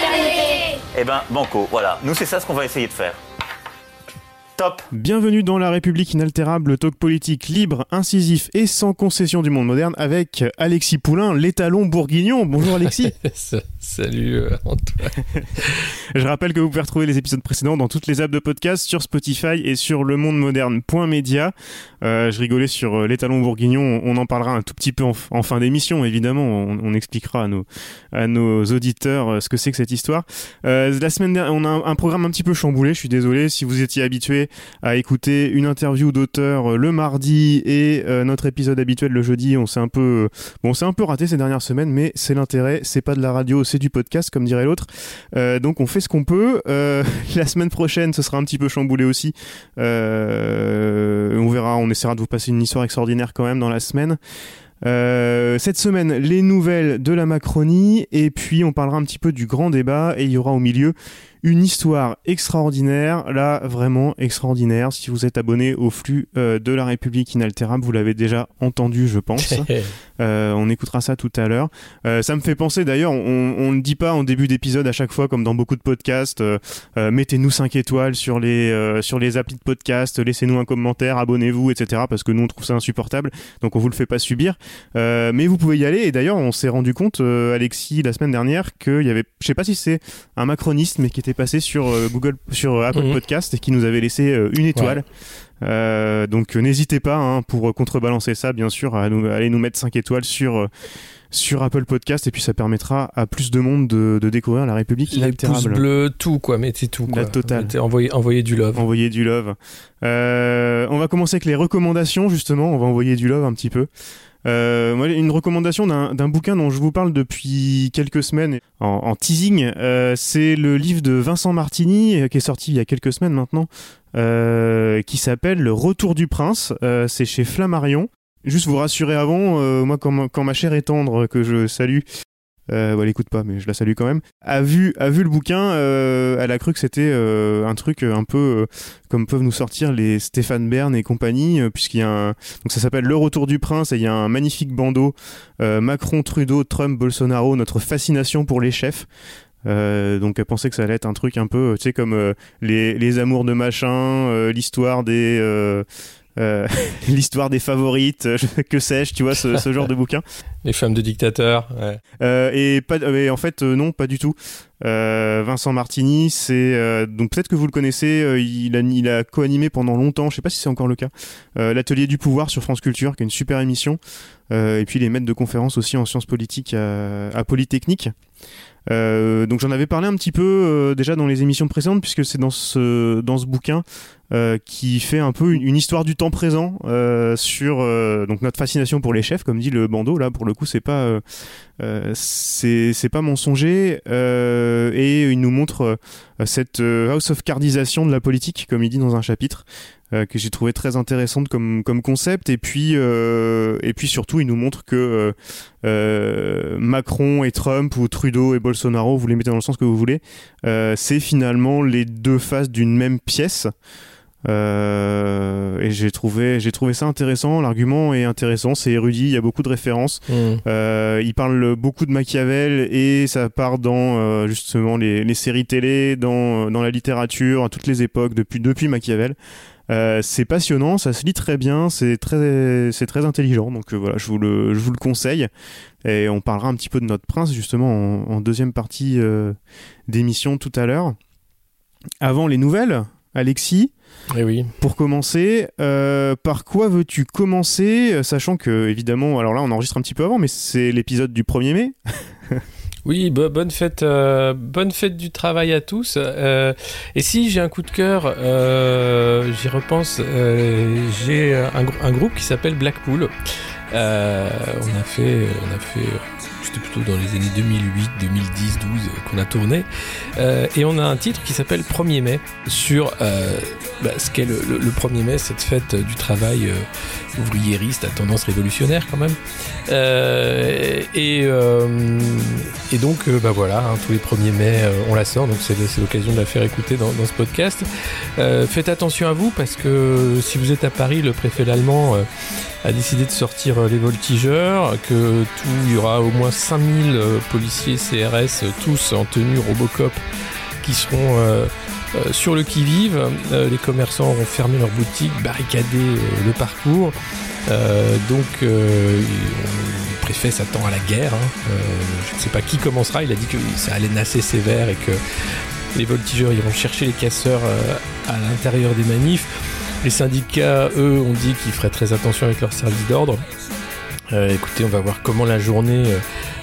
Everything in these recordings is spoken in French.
fraternité. Eh ben, banco, voilà. Nous, c'est ça ce qu'on va essayer de faire. Top Bienvenue dans La République inaltérable, le talk politique libre, incisif et sans concession du monde moderne avec Alexis Poulain, l'étalon bourguignon. Bonjour Alexis. Salut euh, Antoine. Je rappelle que vous pouvez retrouver les épisodes précédents dans toutes les apps de podcast, sur Spotify et sur lemondemoderne.media. Euh, je rigolais sur euh, l'étalon bourguignon, on en parlera un tout petit peu en, fin d'émission, évidemment. On, on, expliquera à nos, à nos auditeurs euh, ce que c'est que cette histoire. La semaine dernière, on a un, programme un petit peu chamboulé, je suis désolé. Si vous étiez habitué à écouter une interview d'auteur le mardi et notre épisode habituel le jeudi, on s'est un peu, bon, c'est un peu raté ces dernières semaines, mais c'est l'intérêt, c'est pas de la radio, c'est du podcast, comme dirait l'autre. Euh, donc on fait ce qu'on peut. Euh, la semaine prochaine, ce sera un petit peu chamboulé aussi. Euh, on verra, on essaiera de vous passer une histoire extraordinaire quand même dans la semaine. Cette semaine, les nouvelles de la Macronie, et puis on parlera un petit peu du grand débat, et il y aura au milieu une histoire extraordinaire, là vraiment extraordinaire. Si vous êtes abonné au flux euh, de la République inaltérable, vous l'avez déjà entendu, je pense. euh, on écoutera ça tout à l'heure. Euh, ça me fait penser d'ailleurs, on ne le dit pas en début d'épisode à chaque fois, comme dans beaucoup de podcasts. Mettez-nous 5 étoiles sur les sur les applis de podcast, laissez-nous un commentaire, abonnez-vous, etc. Parce que nous on trouve ça insupportable, donc on vous le fait pas subir. Mais vous pouvez y aller. Et d'ailleurs, on s'est rendu compte, Alexis, la semaine dernière, qu'il y avait, je sais pas si c'est un macroniste, mais qui était passé sur euh, Google, sur euh, Apple Mhm. Podcast et qui nous avait laissé euh, une étoile. Euh, donc n'hésitez pas hein, pour contrebalancer ça, bien sûr, à, nous, à aller nous mettre 5 étoiles sur euh, sur Apple Podcast et puis ça permettra à plus de monde de, de découvrir la République Les pouces bleus, tout quoi, mettez tout quoi. La totale. Mettez- envoyez, envoyez du love. Envoyer du love. Euh, on va commencer avec les recommandations, justement. On va envoyer du love un petit peu. Euh, une recommandation d'un d'un bouquin dont je vous parle depuis quelques semaines en, en teasing. Euh, c'est le livre de Vincent Martini euh, qui est sorti il y a quelques semaines maintenant, euh, qui s'appelle Le Retour du Prince. Euh, c'est chez Flammarion. Juste vous rassurer avant, euh, moi quand, ma- quand ma chère est tendre, que je salue, euh, bon, elle écoute pas, mais je la salue quand même, a vu, a vu le bouquin, euh, elle a cru que c'était euh, un truc un peu comme peuvent nous sortir les Stéphane Bern et compagnie, puisqu'il y a un... Donc ça s'appelle Le Retour du Prince et il y a un magnifique bandeau Macron, Trudeau, Trump, Bolsonaro, notre fascination pour les chefs. Donc elle pensait que ça allait être un truc un peu, tu sais, comme les, les amours de machin, l'histoire des... euh, l'histoire des favorites, euh, que sais-je, tu vois, ce, ce genre de bouquin. Les femmes de dictateurs. Ouais. Euh, et pas, mais en fait, non, pas du tout. Euh, Vincent Martini, c'est donc peut-être que vous le connaissez. il a, il a co-animé pendant longtemps. Je sais pas si c'est encore le cas. L'atelier du pouvoir sur France Culture, qui est une super émission. Et puis les maîtres de conférences aussi en sciences politiques à, à Polytechnique. Euh, donc j'en avais parlé un petit peu euh, déjà dans les émissions précédentes puisque c'est dans ce dans ce bouquin euh, qui fait un peu une, histoire du temps présent sur donc notre fascination pour les chefs comme dit le bandeau là pour le coup c'est pas c'est pas mensonger et il nous montre cette house of cardisation de la politique comme il dit dans un chapitre euh, que j'ai trouvé très intéressante comme comme concept et puis euh, et puis surtout il nous montre que euh, Macron et Trump ou Trudeau et Bolsonaro vous les mettez dans le sens que vous voulez c'est finalement les deux faces d'une même pièce et j'ai trouvé j'ai trouvé ça intéressant l'argument est intéressant c'est érudit il y a beaucoup de références Mm. euh, il parle beaucoup de Machiavel et ça part dans justement les, les séries télé, dans, dans la littérature, à toutes les époques, depuis, depuis Machiavel. Euh, c'est passionnant, ça se lit très bien, c'est très, c'est très intelligent, donc euh, voilà, je vous, le, je vous le conseille. Et on parlera un petit peu de notre prince justement en, en deuxième partie euh, d'émission tout à l'heure. Avant les nouvelles, Alexis, Eh oui. pour commencer, euh, par quoi veux-tu commencer, sachant que évidemment, alors là on enregistre un petit peu avant, mais c'est l'épisode du 1er mai. Oui, bo- bonne fête, euh, bonne fête du travail à tous. Euh, et si j'ai un coup de cœur, euh, j'y repense. j'ai un, grou- un groupe qui s'appelle Blackpool. On a fait, on a fait c'était plutôt dans les années 2008, 2010, 12 qu'on a tourné. Euh, et on a un titre qui s'appelle 1er mai sur euh, bah, ce qu'est le, 1er mai, cette fête du travail euh, ouvriériste à tendance révolutionnaire quand même. Et, et, donc, bah voilà, hein, tous les 1er mai, on la sort, donc c'est l'occasion de la faire écouter dans, dans ce podcast. faites attention à vous parce que si vous êtes à Paris, le préfet l'allemand a décidé de sortir les voltigeurs, que tout, il y aura au moins 5000 euh, policiers CRS, euh, tous en tenue Robocop, qui seront euh, sur le qui-vive. les commerçants auront fermé leurs boutiques, barricadé le parcours. donc le préfet s'attend à la guerre. Hein. je ne sais pas qui commencera. Il a dit que ça allait assez sévère et que les voltigeurs iront chercher les casseurs à l'intérieur des manifs. Les syndicats, eux, ont dit qu'ils feraient très attention avec leur service d'ordre. Euh, écoutez, on va voir comment la journée euh,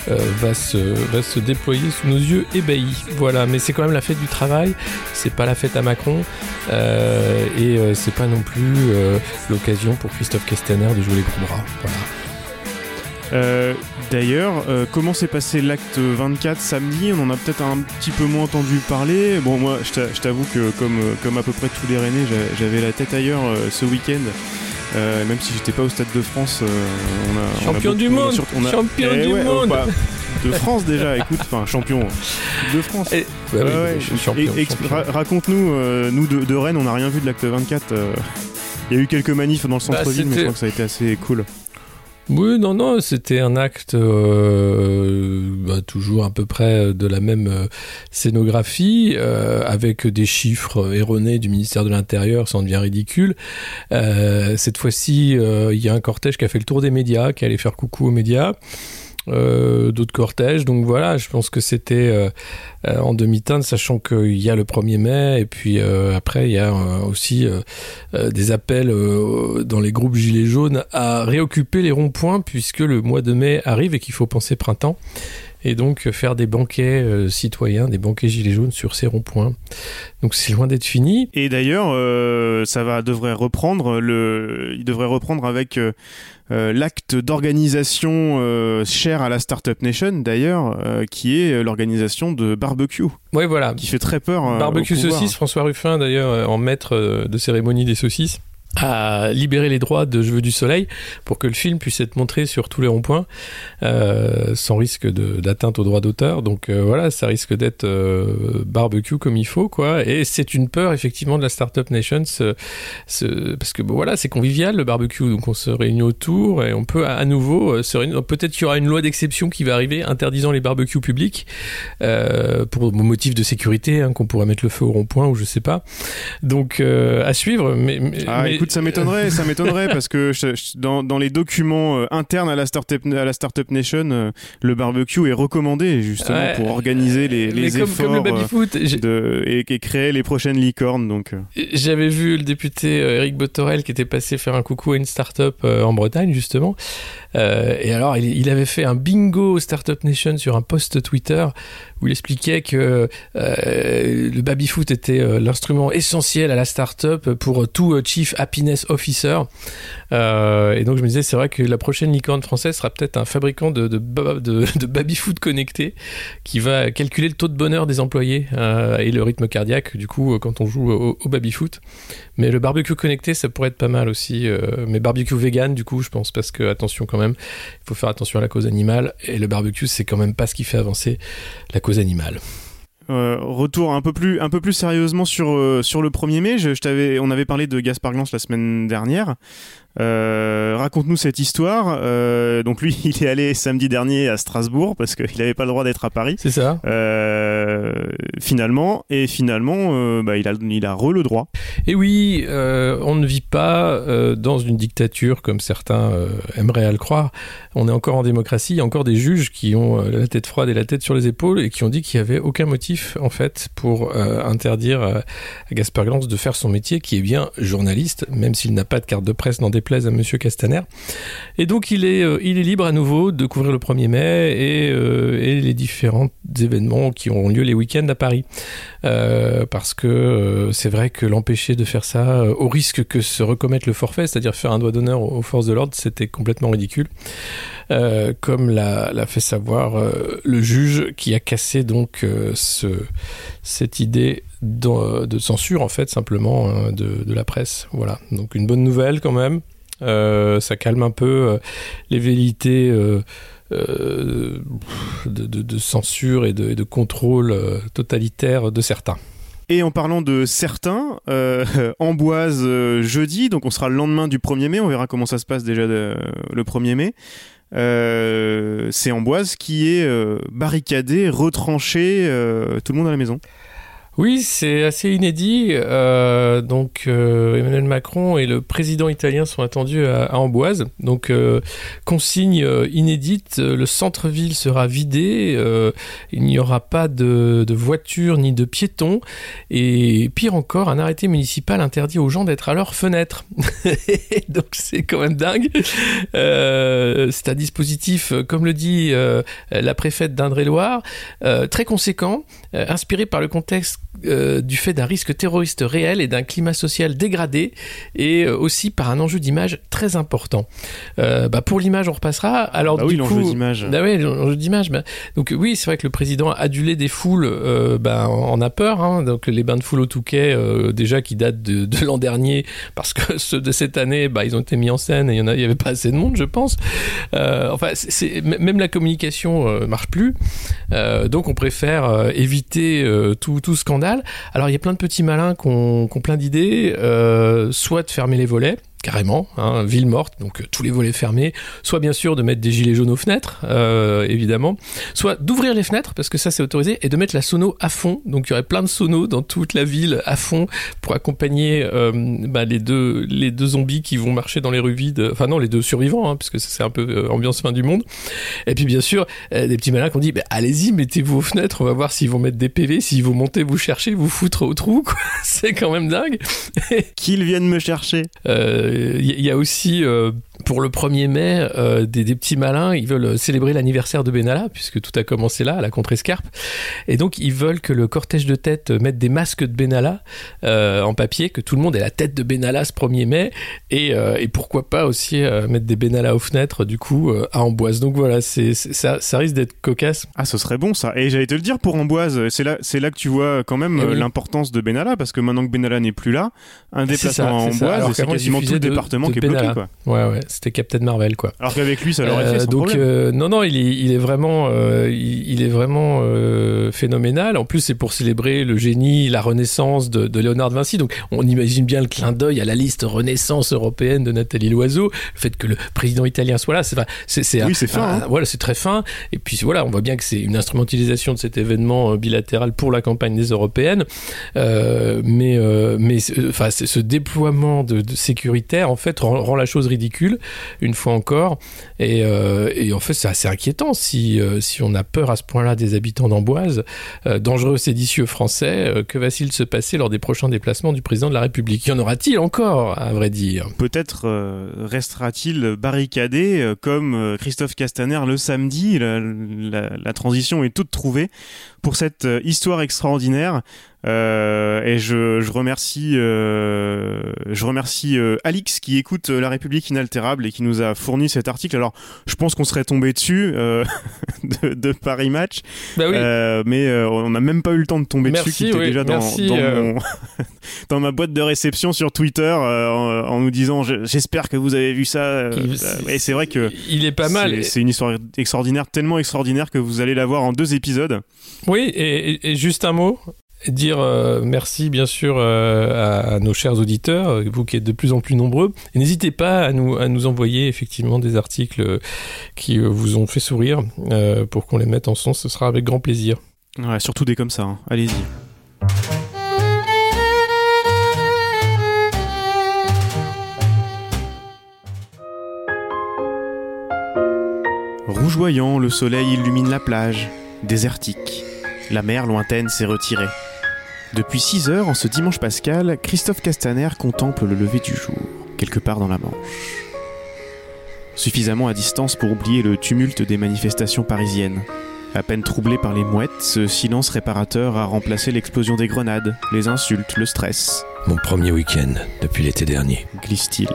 euh, va, se, déployer sous nos yeux ébahis. Voilà, mais c'est quand même la fête du travail, c'est pas la fête à Macron, et c'est pas non plus l'occasion pour Christophe Castaner de jouer les gros bras. D'ailleurs, comment s'est passé l'acte 24 samedi? On en a peut-être un petit peu moins entendu parler. Bon, moi, je t'avoue que comme, comme à peu près tous les Rennais, j'avais la tête ailleurs ce week-end. Euh, même si j'étais pas au Stade de France, euh, on a champion du monde, champion du monde. de France déjà, écoute, enfin champion de France. Raconte-nous, euh, nous de, Rennes, on n'a rien vu de l'acte 24. Il y a eu quelques manifs dans le bah, centre-ville, mais je crois que ça a été assez cool. Oui, non, non, c'était un acte euh, bah, toujours à peu près de la même euh, scénographie, euh, avec des chiffres erronés du ministère de l'Intérieur, ça en devient ridicule. cette fois-ci, il y a un cortège qui a fait le tour des médias, qui allait faire coucou aux médias. Euh, d'autres cortèges. Donc voilà, je pense que c'était euh, euh, en demi-teinte, sachant qu'il y a le 1er mai, et puis après, il y a aussi des appels dans les groupes Gilets jaunes à réoccuper les ronds-points, puisque le mois de mai arrive et qu'il faut penser printemps et donc faire des banquets citoyens, des banquets gilets jaunes sur ces ronds-points. Donc c'est loin d'être fini. Et d'ailleurs, ça va devrait reprendre le, il devrait reprendre avec euh, l'acte d'organisation euh, cher à la Startup Nation d'ailleurs, euh, qui est l'organisation de barbecue. Oui, voilà. Qui fait très peur. barbecue saucisse, François Ruffin d'ailleurs en maître de cérémonie des saucisses à libérer les droits de Je veux du soleil pour que le film puisse être montré sur tous les ronds-points euh, sans risque d'atteinte aux droits d'auteur. Donc euh, voilà, ça risque d'être euh, barbecue comme il faut, quoi. Et c'est une peur effectivement de la Startup Nation, parce que bon, voilà, c'est convivial le barbecue, donc on se réunit autour et on peut à, nouveau se réunir. Peut-être qu'il y aura une loi d'exception qui va arriver interdisant les barbecues publics pour motif de sécurité, hein, qu'on pourrait mettre le feu au rond-point ou je sais pas. Donc à suivre, mais, ah, mais ça m'étonnerait, ça m'étonnerait parce que dans, dans, les documents euh, internes à la startup à la startup nation, euh, le barbecue est recommandé justement pour organiser les, les efforts euh, de, et, et, créer les prochaines licornes. Donc j'avais vu le député Eric Botorel qui était passé faire un coucou à une startup en Bretagne justement, et alors il, il, avait fait un bingo startup nation sur un post Twitter où il expliquait que euh, le baby-foot était euh, l'instrument essentiel à la start-up pour tout euh, Chief Happiness Officer. et donc je me disais, c'est vrai que la prochaine licorne française sera peut-être un fabricant de, de, baby-foot connecté qui va calculer le taux de bonheur des employés et le rythme cardiaque, du coup, quand on joue au, au baby-foot. Mais le barbecue connecté, ça pourrait être pas mal aussi. mais barbecue vegan, du coup, je pense, parce que, attention quand même, il faut faire attention à la cause animale. Et le barbecue, c'est quand même pas ce qui fait avancer la cause. Euh, retour un peu plus sérieusement sur euh, le 1er mai, on avait parlé de Gaspard Glance la semaine dernière. Euh, raconte-nous cette histoire. Euh, donc lui, il est allé samedi dernier à Strasbourg parce qu'il n'avait pas le droit d'être à Paris. C'est ça. Euh, finalement, et finalement, bah, il a il a re le droit. Et oui, on ne vit pas dans une dictature comme certains aimeraient à le croire. On est encore en démocratie. Il y a encore des juges qui ont la tête froide et la tête sur les épaules et qui ont dit qu'il n'y avait aucun motif en fait pour interdire à Gaspard Glance de faire son métier, qui est bien journaliste, même s'il n'a pas de carte de presse dans des déplaise à Monsieur Castaner. Et donc il est, il est libre à nouveau de couvrir le 1er mai et, et les différents événements qui auront lieu les week-ends à Paris. parce que c'est vrai que l'empêcher de faire ça au risque que se recommettre le forfait, c'est-à-dire faire un doigt d'honneur aux forces de l'ordre, c'était complètement ridicule. Euh, comme l'a fait savoir euh, le juge qui a cassé donc euh, ce, cette idée de, censure en fait simplement hein, de, la presse. Voilà, donc une bonne nouvelle quand même. Ça calme un peu les velléités. de, de, censure et de, contrôle totalitaire de certains. Et en parlant de certains, euh, Amboise jeudi, donc on sera le lendemain du 1er mai, on verra comment ça se passe déjà le 1er mai. Euh, c'est Amboise qui est euh, barricadé, retranché, euh, tout le monde à la maison. Oui, c'est assez inédit. Euh, donc euh, Emmanuel Macron et le président italien sont attendus à, Amboise. Donc euh, consigne inédite, le centre-ville sera vidé, il n'y aura pas de, de voitures ni de piétons. Et pire encore, un arrêté municipal interdit aux gens d'être à leur fenêtre. donc c'est quand même dingue. c'est un dispositif, comme le dit la préfète d'Indre-et-Loire, très conséquent, inspiré par le contexte euh, du fait d'un risque terroriste réel et d'un climat social dégradé, et euh, aussi par un enjeu d'image très important. Euh, bah pour l'image, on repassera. Alors, bah oui, l'enjeu d'image. Bah oui, l'enjeu d'image. Bah, donc oui, c'est vrai que le président adulé des foules bah, en a peur. Hein, donc les bains de foule au Touquet, déjà qui datent de, de l'an dernier, parce que ceux de cette année, bah, ils ont été mis en scène et il y en a, il y avait pas assez de monde, je pense. enfin, c'est, même la communication marche plus. donc on préfère éviter tout, tout scandale alors il y a plein de petits malins qui ont, plein d'idées, euh, soit de fermer les volets, carrément, hein, ville morte, donc euh, tous les volets fermés, soit bien sûr de mettre des gilets jaunes aux fenêtres, euh, évidemment, soit d'ouvrir les fenêtres, parce que ça c'est autorisé, et de mettre la sono à fond, donc il y aurait plein de sonos dans toute la ville à fond pour accompagner euh, bah, les, deux, les deux zombies qui vont marcher dans les rues vides, enfin non, les deux survivants, hein, puisque c'est un peu ambiance fin du monde, et puis bien sûr, des petits malins qui ont dit, bah, allez-y, mettez-vous aux fenêtres, on va voir s'ils vont mettre des PV, s'ils vont monter, vous chercher, vous foutre au trou, c'est quand même dingue. Qu'ils viennent me chercher. Euh, il y a aussi euh, pour le 1er mai euh, des, petits malins, ils veulent célébrer l'anniversaire de Benalla, puisque tout a commencé là, à la contre-escarpe. Et donc ils veulent que le cortège de tête mette des masques de Benalla euh, en papier, que tout le monde ait la tête de Benalla ce 1er mai, et, pourquoi pas aussi mettre des Benalla aux fenêtres, du coup, à Amboise. Donc voilà, c'est, ça, ça risque d'être cocasse. Ah, ce serait bon ça. Et j'allais te le dire pour Amboise, c'est là, c'est là que tu vois quand même eh l'importance de Benalla, parce que maintenant que Benalla n'est plus là, un déplacement à Amboise, c'est quasiment tout département qui est bloqué, quoi. Ouais, ouais, c'était Captain Marvel, quoi. Alors qu'avec lui, ça l'aurait fait euh, sans Donc, euh, non, non, il est, il est vraiment, euh, il, est vraiment phénoménal. En plus, c'est pour célébrer le génie, la renaissance de, de Léonard de Vinci. Donc, on imagine bien le clin d'œil à la liste Renaissance européenne de Nathalie Loiseau. Le fait que le président italien soit là, c'est, c'est, oui, c'est fin. Hein. Voilà, c'est très fin. Et puis voilà, on voit bien que c'est une instrumentalisation de cet événement bilatéral pour la campagne des européennes. mais, mais, enfin, ce déploiement de, de en fait, rend, la chose ridicule, une fois encore. Et, euh, en fait, c'est assez inquiétant si, euh, si on a peur à ce point-là des habitants d'Amboise. Euh, dangereux séditieux français, que va-t-il se passer lors des prochains déplacements du président de la République? Y en aura-t-il encore, à vrai dire? Peut-être restera-t-il barricadé comme Christophe Castaner le samedi. la transition est toute trouvée pour cette histoire extraordinaire. Euh, et je, je remercie, euh, je remercie euh, Alix qui écoute La République inaltérable et qui nous a fourni cet article. Alors, je pense qu'on serait tombé dessus de, de, Paris Match, bah oui. mais on n'a même pas eu le temps de tomber dessus, qui était déjà dans, Merci, dans, mon, dans, ma boîte de réception sur Twitter en, en, nous disant j'espère que vous avez vu ça. et c'est vrai que il est pas mal. C'est une histoire extraordinaire, tellement extraordinaire que vous allez la voir en deux épisodes. Oui, et, et juste un mot dire euh, merci bien sûr euh, à, nos chers auditeurs, vous qui êtes de plus en plus nombreux. Et n'hésitez pas à nous, à nous envoyer effectivement des articles qui vous ont fait sourire euh, pour qu'on les mette en son, ce sera avec grand plaisir. Ouais, surtout des comme ça, hein. allez-y. Rougeoyant, le soleil illumine la plage, désertique. La mer lointaine s'est retirée. Depuis 6 heures, en ce dimanche pascal, Christophe Castaner contemple le lever du jour. quelque part dans la Manche. Suffisamment à distance pour oublier le tumulte des manifestations parisiennes. À peine troublé par les mouettes, ce silence réparateur a remplacé l'explosion des grenades, les insultes, le stress. Mon premier week-end depuis l'été dernier. Glisse-t-il.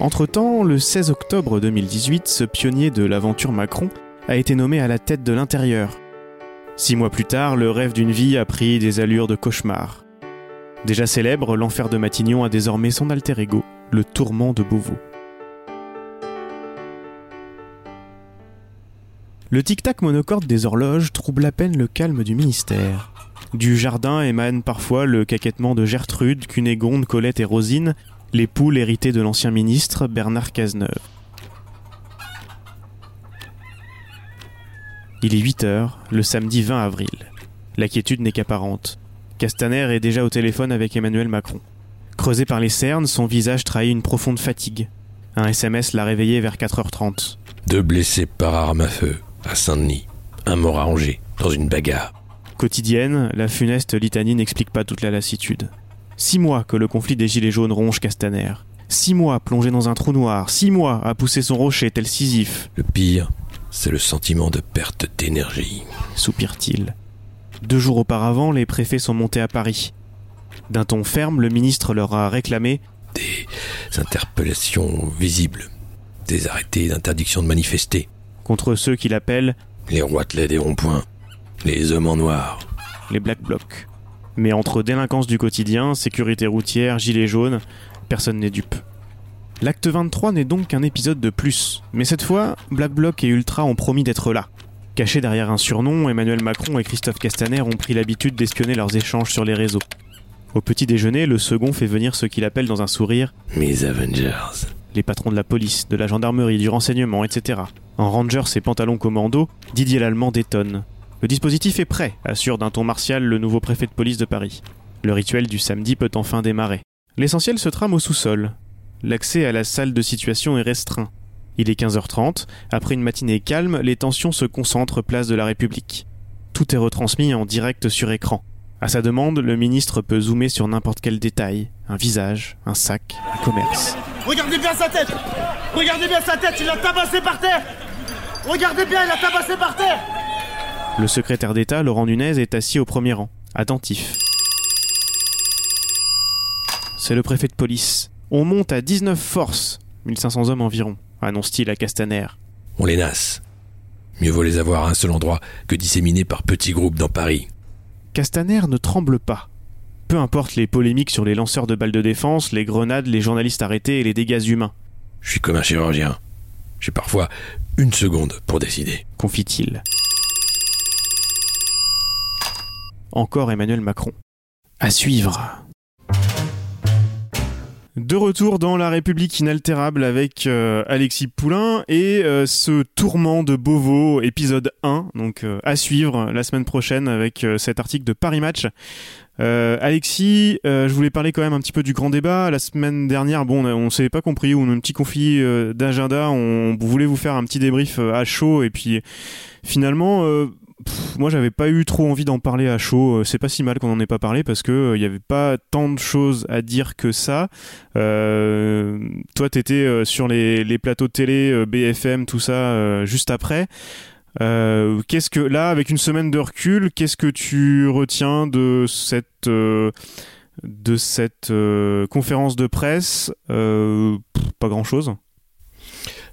Entre-temps, le 16 octobre 2018, ce pionnier de l'aventure Macron a été nommé à la tête de l'intérieur. Six mois plus tard, le rêve d'une vie a pris des allures de cauchemar. Déjà célèbre, l'enfer de Matignon a désormais son alter ego, le tourment de Beauvau. Le tic-tac monocorde des horloges trouble à peine le calme du ministère. Du jardin émane parfois le caquettement de Gertrude, Cunégonde, Colette et Rosine, les poules héritées de l'ancien ministre Bernard Cazeneuve. Il est 8 heures, le samedi 20 avril. La quiétude n'est qu'apparente. Castaner est déjà au téléphone avec Emmanuel Macron. Creusé par les cernes, son visage trahit une profonde fatigue. Un SMS l'a réveillé vers 4h30. Deux blessés par arme à feu à Saint-Denis. Un mort à Angers, dans une bagarre. Quotidienne, la funeste litanie n'explique pas toute la lassitude. Six mois que le conflit des Gilets jaunes ronge Castaner. Six mois plongé dans un trou noir. Six mois à pousser son rocher tel Sisyphe. Le pire, c'est le sentiment de perte d'énergie. Soupire-t-il. Deux jours auparavant, les préfets sont montés à Paris. D'un ton ferme, le ministre leur a réclamé des interpellations visibles, des arrêtés d'interdiction de manifester, contre ceux qu'il appelle les roitelets des ronds-points, les hommes en noir, les black blocs. Mais entre délinquance du quotidien, sécurité routière, gilets jaunes, personne n'est dupe. L'acte 23 n'est donc qu'un épisode de plus, mais cette fois, Black Bloc et Ultra ont promis d'être là. Cachés derrière un surnom, Emmanuel Macron et Christophe Castaner ont pris l'habitude d'espionner leurs échanges sur les réseaux. Au petit déjeuner, le second fait venir ce qu'il appelle dans un sourire Mes Avengers. Les patrons de la police, de la gendarmerie, du renseignement, etc. En Rangers et pantalons commando, Didier Lallemand détonne. Le dispositif est prêt, assure d'un ton martial le nouveau préfet de police de Paris. Le rituel du samedi peut enfin démarrer. L'essentiel se trame au sous-sol. L'accès à la salle de situation est restreint. Il est 15h30, après une matinée calme, les tensions se concentrent place de la République. Tout est retransmis en direct sur écran. À sa demande, le ministre peut zoomer sur n'importe quel détail, un visage, un sac, un commerce. Regardez bien sa tête Regardez bien sa tête, il l'a tabassé par terre Regardez bien, il l'a tabassé par terre Le secrétaire d'État, Laurent Nunez, est assis au premier rang, attentif. C'est le préfet de police. On monte à 19 forces, 1500 hommes environ, annonce-t-il à Castaner. On les nasse. Mieux vaut les avoir à un seul endroit que disséminés par petits groupes dans Paris. Castaner ne tremble pas. Peu importe les polémiques sur les lanceurs de balles de défense, les grenades, les journalistes arrêtés et les dégâts humains. Je suis comme un chirurgien. J'ai parfois une seconde pour décider. Confie-t-il. Encore Emmanuel Macron. À suivre. De retour dans La République inaltérable avec euh, Alexis Poulain et euh, ce tourment de Beauvau, épisode 1, donc euh, à suivre la semaine prochaine avec cet article de Paris Match. Alexis, je voulais parler quand même un petit peu du grand débat. La semaine dernière, bon, on, s'est pas compris, on a un petit conflit d'agenda, on, voulait vous faire un petit débrief à chaud et puis finalement moi j'avais pas eu trop envie d'en parler à chaud. Euh, c'est pas si mal qu'on en ait pas parlé parce que il euh, y avait pas tant de choses à dire que ça. Euh, toi t'étais sur les, plateaux de télé BFM tout ça juste après. qu'est-ce que là avec une semaine de recul, qu'est-ce que tu retiens de cette de cette conférence de presse? Pas grand chose.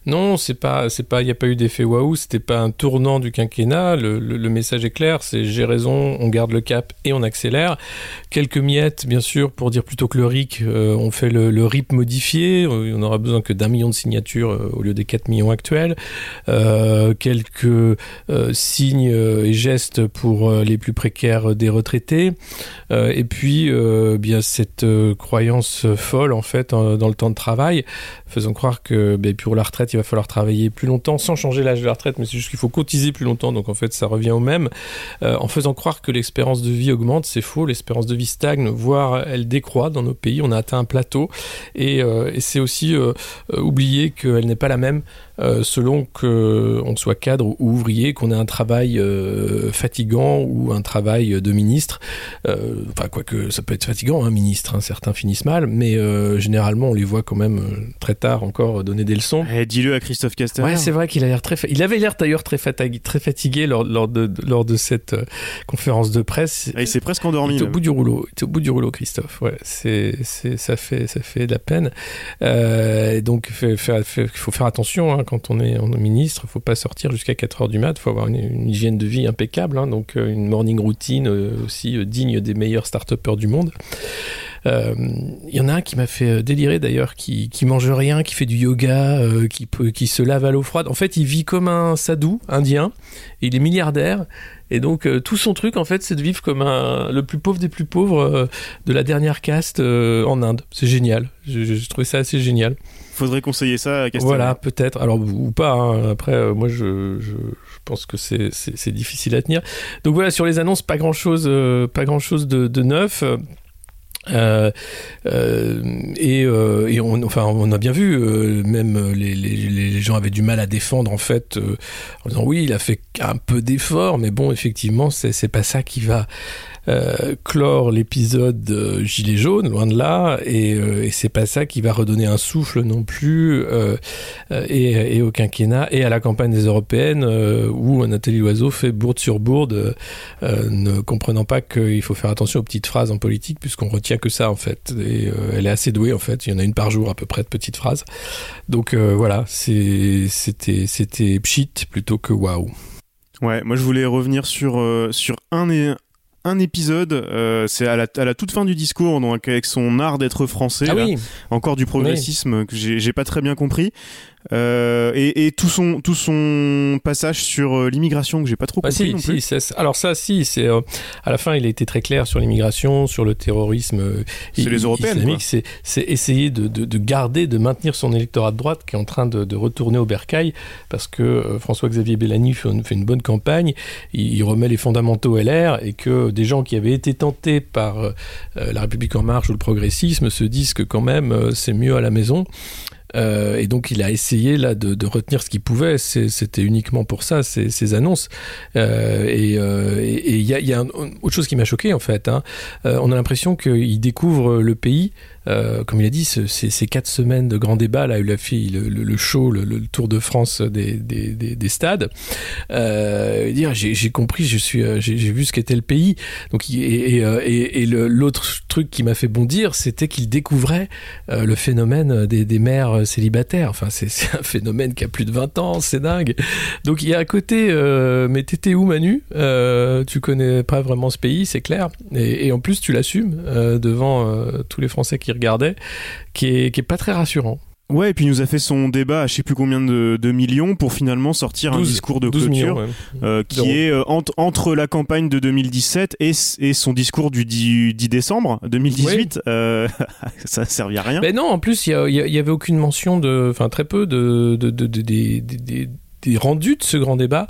Non, c'est pas, c'est pas, il n'y a pas eu d'effet waouh, c'était pas un tournant du quinquennat. Le, message est clair, c'est j'ai raison, on garde le cap et on accélère. Quelques miettes, bien sûr, pour dire plutôt que le RIC, euh, on fait le, RIP modifié. Euh, on aura besoin que d'un million de signatures euh, au lieu des 4 millions actuels. quelques signes et gestes pour les plus précaires des retraités. et puis, bien cette croyance folle en fait dans le temps de travail, faisant croire que ben, pour la retraite il va falloir travailler plus longtemps sans changer l'âge de la retraite, mais c'est juste qu'il faut cotiser plus longtemps, donc en fait ça revient au même. Euh, en faisant croire que l'espérance de vie augmente, c'est faux, l'espérance de vie stagne, voire elle décroît dans nos pays, on a atteint un plateau, et, euh, c'est aussi euh, oublier qu'elle n'est pas la même euh, selon qu'on soit cadre ou ouvrier, qu'on ait un travail euh, fatigant ou un travail de ministre. Euh, enfin, quoique ça peut être fatigant, un ministre, hein, certains finissent mal, mais généralement on les voit quand même très tard encore donner des leçons. Eh, Dis-le à Christophe Castaner. Ouais, c'est vrai qu'il a l'air très. fa- Il avait l'air d'ailleurs très fatigué, très fatigué lors, lors de, lors de cette conférence de presse. Ah, il s'est presque Il endormi. était au bout du rouleau. Il était au bout du rouleau, Christophe. Ouais, c'est, c'est, ça fait, ça fait de la peine. Euh, et donc, il faut faire attention hein, quand on est, ministre. Il faut pas sortir jusqu'à 4 heures du mat. Il faut avoir une, une hygiène de vie impeccable. hein, donc, euh, une morning routine euh, aussi euh, digne des meilleurs start-upers du monde. Euh, Il y en a un qui m'a fait euh, délirer d'ailleurs, qui, qui mange rien, qui fait du yoga, euh, qui, peut, qui se lave à l'eau froide. En fait, il vit comme un sadou indien. Il est milliardaire. Et donc euh, tout son truc en fait c'est de vivre comme un, le plus pauvre des plus pauvres euh, de la dernière caste euh, en Inde. C'est génial. Je, je, je trouvais ça assez génial. Faudrait conseiller ça à Castaner. Voilà, peut-être. Alors ou pas. hein. Après, euh, moi je, pense que c'est difficile à tenir. Donc voilà sur les annonces, pas grand chose, pas grand chose de, de neuf. Euh, euh, et, euh, on, a bien vu, même les, les, gens avaient du mal à défendre en fait, en disant oui, il a fait un peu d'efforts, mais bon, effectivement, c'est pas ça qui va euh, clore l'épisode euh, Gilet jaune, loin de là, et, euh, et c'est pas ça qui va redonner un souffle non plus, euh, euh, et, et au quinquennat, et à la campagne des européennes, où Nathalie Loiseau fait bourde sur bourde, ne comprenant pas qu'il faut faire attention aux petites phrases en politique, puisqu'on retient que ça en fait, et elle est assez douée en fait, il y en a une par jour à peu près de petites phrases. Donc voilà, c'était c'était pchit plutôt que waouh. Ouais, moi je voulais revenir sur, euh, sur un, un épisode, euh, c'est à la, à la toute fin du discours, donc avec son art d'être français, Ah là. oui, encore du progressisme que j'ai j'ai pas très bien compris, Euh, et, et tout son tout son passage sur euh, l'immigration que j'ai pas trop Bah compris si, non plus. alors ça, si, c'est euh, à la fin, il a été très clair sur l'immigration, sur le terrorisme. euh, C'est les quoi. C'est, essayer de, de, de garder, de maintenir son électorat de droite qui est en train de, de retourner au bercail parce que euh, François-Xavier Bellamy fait une, fait une bonne campagne, il, il remet les fondamentaux LR et que des gens qui avaient été tentés par la République en marche ou le progressisme se disent que quand même euh, c'est mieux à la maison. Euh, et donc il a essayé là de, retenir ce qu'il pouvait. C'était uniquement pour ça ces, ces annonces. Euh, et euh, et- il y a, autre chose qui m'a choqué en fait. hein. On a l'impression qu'il découvre le pays. Euh, comme il a dit, ce- ces, quatre semaines de grand débat, là, il a fait le, le- le show, le, Tour de France des, des, des, des stades. Euh, dire, j'ai j'ai compris, je suis, euh, j'ai vu ce qu'était le pays. Donc, et, l'autre truc qui m'a fait bondir, c'était qu'il découvrait le phénomène des, mères célibataires. Enfin, c'est un phénomène qui a plus de 20 ans, c'est dingue. Donc il y a à côté, mais t'étais où Manu? Tu connais pas vraiment ce pays, c'est clair. Et, en plus, tu l'assumes devant tous les Français qui qui est, qui est pas très rassurant. Ouais, et puis il nous a fait son débat à je sais plus combien de, de millions pour finalement sortir un 12 discours de 12 clôture millions, ouais. euh, qui est euh, entre, entre la campagne de 2017 et, son discours du 10, 10 décembre 2018. Euh, ça servait à rien. Ben non, en plus, il y, a- il y a- il y avait aucune mention de, enfin très peu de, de, de- de- des- rendus de ce grand débat,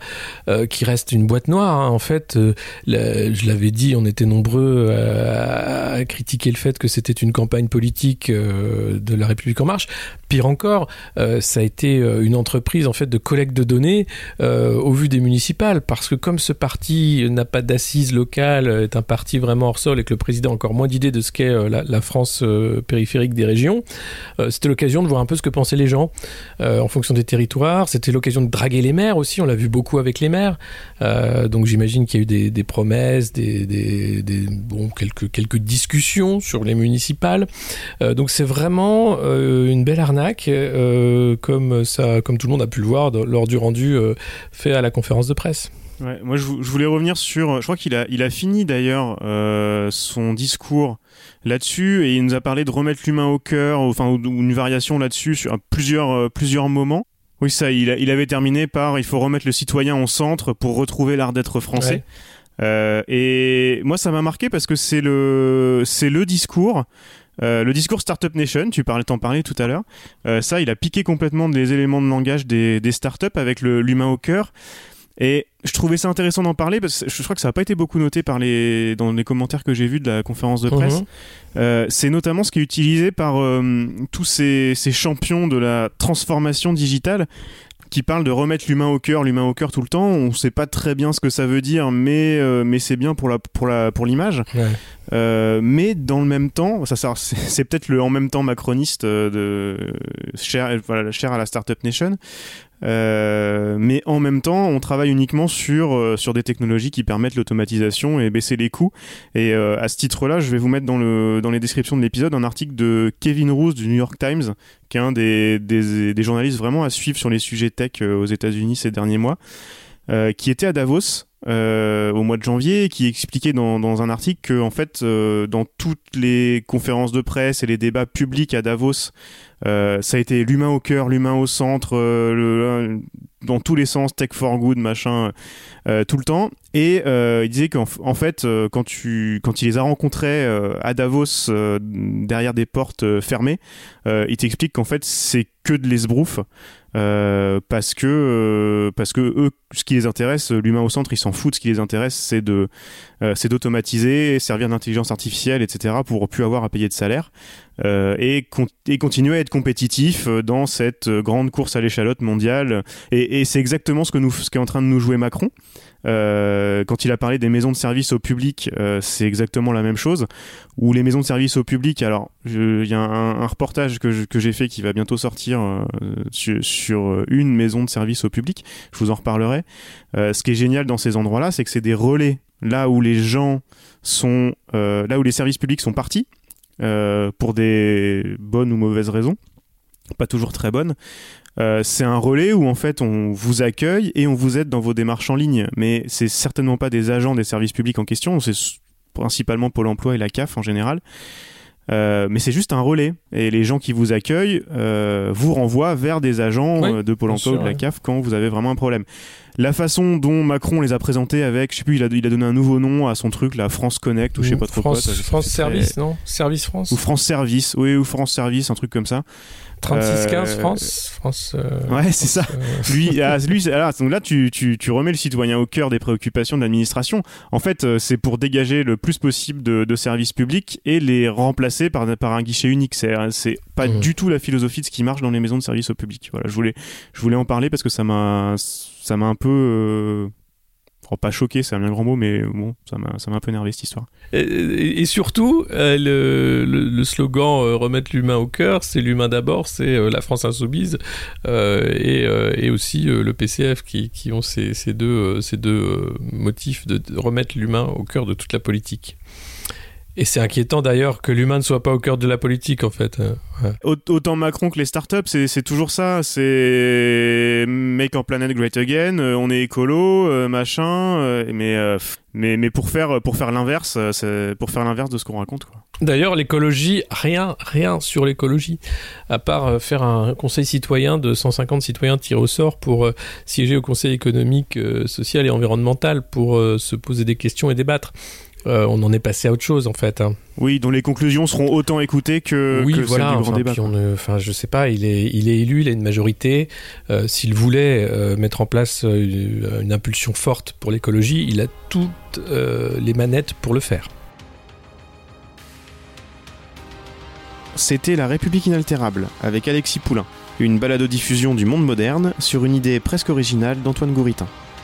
euh, qui reste une boîte noire. hein. En fait, euh, je l'avais dit, on était nombreux à, à critiquer le fait que c'était une campagne politique euh, de la République en marche. Pire encore, euh, ça a été euh, une entreprise en fait de collecte de données euh, au vu des municipales, parce que comme ce parti n'a pas d'assises locales, est un parti vraiment hors sol et que le président a encore moins d'idées de ce qu'est euh, la, France euh, périphérique des régions, euh, c'était l'occasion de voir un peu ce que pensaient les gens euh, en fonction des territoires. C'était l'occasion de draguer les maires aussi. On l'a vu beaucoup avec les maires. Euh, donc j'imagine qu'il y a eu des, des promesses, des, des, des- bon quelques quelques discussions sur les municipales. Euh, donc c'est vraiment euh, une belle arnaque, euh, comme ça, comme tout le monde a pu le voir lors du rendu euh, fait à la conférence de presse. Ouais, moi, je, vou- je voulais revenir sur. Je crois qu'il a, il a fini d'ailleurs euh, son discours là-dessus et il nous a parlé de remettre l'humain au cœur, enfin, ou, ou une variation là-dessus sur plusieurs, euh, plusieurs moments. Oui, ça, il, a- il avait terminé par il faut remettre le citoyen au centre pour retrouver l'art d'être français. Ouais. Euh, et moi, ça m'a marqué parce que c'est le, c'est le discours Euh, le discours Startup Nation, tu parlais, t'en parlais tout à l'heure. Euh, ça, il a piqué complètement des éléments de langage des, des startups avec le- l'humain au cœur. Et je trouvais ça intéressant d'en parler parce que je crois que ça n'a pas été beaucoup noté par les, dans les commentaires que j'ai vus de la conférence de presse. Mhm. Euh, c'est notamment ce qui est utilisé par euh, tous ces, ces champions de la transformation digitale qui parlent de remettre l'humain au cœur, l'humain au cœur tout le temps. On sait pas très bien ce que ça veut dire, mais, euh, mais c'est bien pour la pour la pour l'image. Ouais. Euh, mais dans le même temps, ça, ça c'est peut-être le en même temps macroniste de cher, voilà, cher à la startup nation. Euh, mais en même temps, on travaille uniquement sur euh, sur des technologies qui permettent l'automatisation et baisser les coûts. Et euh, à ce titre-là, je vais vous mettre dans le dans les descriptions de l'épisode un article de Kevin Roos du New York Times, qui est un des des, des journalistes vraiment à suivre sur les sujets tech euh, aux États-Unis ces derniers mois, qui était à Davos. euh, au mois de janvier et qui expliquait dans, dans un article que en fait euh, dans toutes les conférences de presse et les débats publics à Davos euh, ça a été l'humain au cœur, l'humain au centre, euh, dans tous les sens, tech for good, machin, euh, tout le temps. Et euh, il disait qu'en fait, euh, quand tu, quand il les a rencontrés euh, à Davos euh, derrière des portes euh, fermées, euh, il t'explique qu'en fait c'est que de l'esbrouf. Euh, parce que euh, parce que eux ce qui les intéresse l'humain au centre ils s'en foutent. Ce qui les intéresse c'est de euh, c'est d'automatiser servir d'intelligence artificielle etc pour plus avoir à payer de salaire et, con- et continuer à être compétitif euh, dans cette euh, grande course à l'échalote mondiale. Et, c'est exactement ce que nous, qu'est en train de nous jouer Macron. Euh, quand il a parlé des maisons de service au public, euh, c'est exactement la même chose. Où les maisons de service au public, alors il y a un, reportage que, j'ai fait qui va bientôt sortir euh, sur, sur une maison de service au public. Je vous en reparlerai. Euh, ce qui est génial dans ces endroits-là, c'est que c'est des relais là où les gens sont, euh, là où les services publics sont partis euh, pour des bonnes ou mauvaises raisons, pas toujours très bonnes. Euh, c'est un relais où en fait on vous accueille et on vous aide dans vos démarches en ligne, mais c'est certainement pas des agents des services publics en question, c'est principalement Pôle Emploi et la CAF en général. Euh, mais c'est juste un relais et les gens qui vous accueillent euh, vous renvoient vers des agents Oui, euh, de Pôle Emploi ou de la. CAF quand vous avez vraiment un problème. La façon dont Macron les a présentés avec, je sais plus, il a, il a donné un nouveau nom à son truc, la France Connect ou je sais pas trop France, quoi. ça, France Service, très- non? Service France? Ou France Service, oui, ou France Service, un truc comme ça. 3615 Euh, France France. euh, Ouais, c'est ça. euh, Lui, ah, lui donc là, tu, tu, tu remets le citoyen au cœur des préoccupations de l'administration. En fait, euh, c'est pour dégager le plus possible de, de services publics et les remplacer par, par un guichet unique. C'est, pas Mhm. du tout la philosophie de ce qui marche dans les maisons de services au public. Voilà, je voulais, je voulais en parler parce que ça m'a, ça m'a un peu, oh, pas choqué, c'est un bien grand mot, mais bon, ça m'a, un peu énervé cette histoire. Et, et- surtout, euh, le, le- le slogan euh, remettre l'humain au cœur, c'est l'humain d'abord, c'est euh, la France insoumise et, et aussi le PCF qui, qui ont ces, ces deux, ces deux motifs de remettre l'humain au cœur de toute la politique. Et c'est inquiétant d'ailleurs que l'humain ne soit pas au cœur de la politique en fait. Ouais. Aut- Autant Macron que les startups, c'est toujours ça. C'est make our planet great again. euh, on est écolo, euh, machin. euh, mais, mais mais pour faire pour faire l'inverse, pour faire l'inverse de ce qu'on raconte. D'ailleurs, l'écologie, rien, rien sur l'écologie, à part faire un conseil citoyen de 150 citoyens tirés au sort pour siéger au conseil économique, social et environnemental pour se poser des questions et débattre. Euh, on en est passé à autre chose en fait. hein. Oui, dont les conclusions seront autant écoutées que, oui, que voilà. celles du grand enfin, débat. puis on enfin, je sais pas. Il est, il est élu, il a une majorité. Euh, S'il voulait euh, mettre en place une, une impulsion forte pour l'écologie, il a toutes euh, les manettes pour le faire. C'était La République inaltérable avec Alexis Poulain, une balado-diffusion du monde moderne sur une idée presque originale d'Antoine Gouritin.